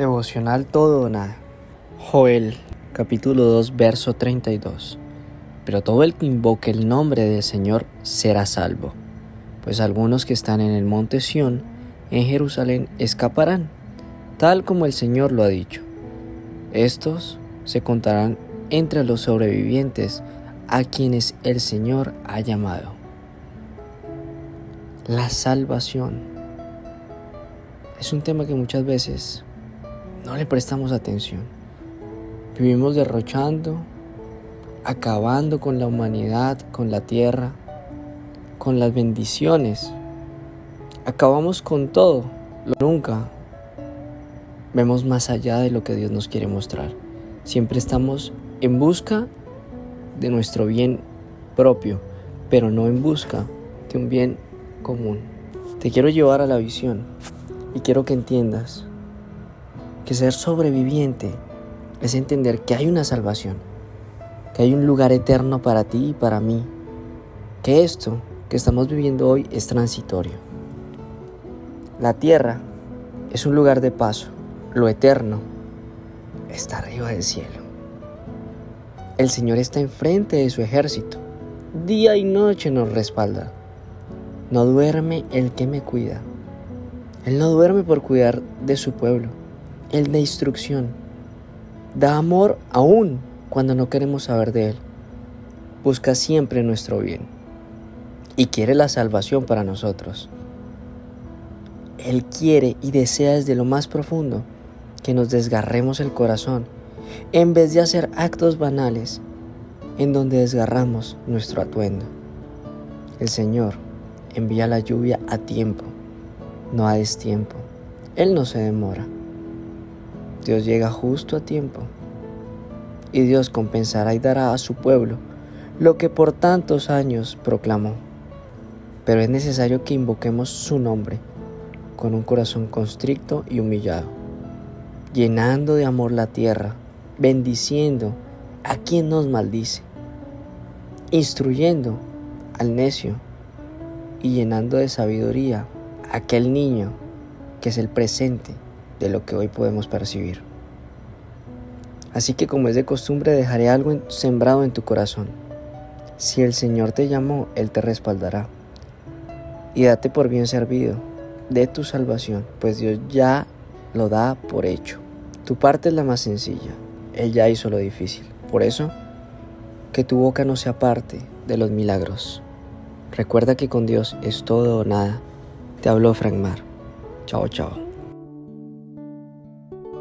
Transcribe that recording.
Devocional todo o nada. Joel, capítulo 2, verso 32. Pero todo el que invoque el nombre del Señor será salvo, pues algunos que están en el monte Sión, en Jerusalén, escaparán, tal como el Señor lo ha dicho. Estos se contarán entre los sobrevivientes a quienes el Señor ha llamado. La salvación es un tema que muchas veces no le prestamos atención. Vivimos derrochando, acabando con la humanidad, con la tierra, con las bendiciones. Acabamos con todo. Nunca vemos más allá de lo que Dios nos quiere mostrar. Siempre estamos en busca de nuestro bien propio, pero no en busca de un bien común. Te quiero llevar a la visión y quiero que entiendas que ser sobreviviente es entender que hay una salvación, que hay un lugar eterno para ti y para mí, que esto que estamos viviendo hoy es transitorio. La tierra es un lugar de paso, lo eterno está arriba del cielo. El Señor está enfrente de su ejército, día y noche nos respalda. No duerme el que me cuida. Él no duerme por cuidar de su pueblo. Él da instrucción. Da amor aún cuando no queremos saber de Él. Busca siempre nuestro bien. Y quiere la salvación para nosotros. Él quiere y desea desde lo más profundo que nos desgarremos el corazón en vez de hacer actos banales en donde desgarramos nuestro atuendo. El Señor envía la lluvia a tiempo, no a destiempo. Él no se demora. Dios llega justo a tiempo y Dios compensará y dará a su pueblo lo que por tantos años proclamó. Pero es necesario que invoquemos su nombre con un corazón constricto y humillado, llenando de amor la tierra, bendiciendo a quien nos maldice, instruyendo al necio y llenando de sabiduría a aquel niño que es el presente de lo que hoy podemos percibir. Así que como es de costumbre dejaré algo sembrado en tu corazón. Si el Señor te llamó, Él te respaldará. Y date por bien servido de tu salvación, pues Dios ya lo da por hecho. Tu parte es la más sencilla, Él ya hizo lo difícil. Por eso, que tu boca no sea parte de los milagros. Recuerda que con Dios es todo o nada. Te habló Frank Mar. Chao, chao.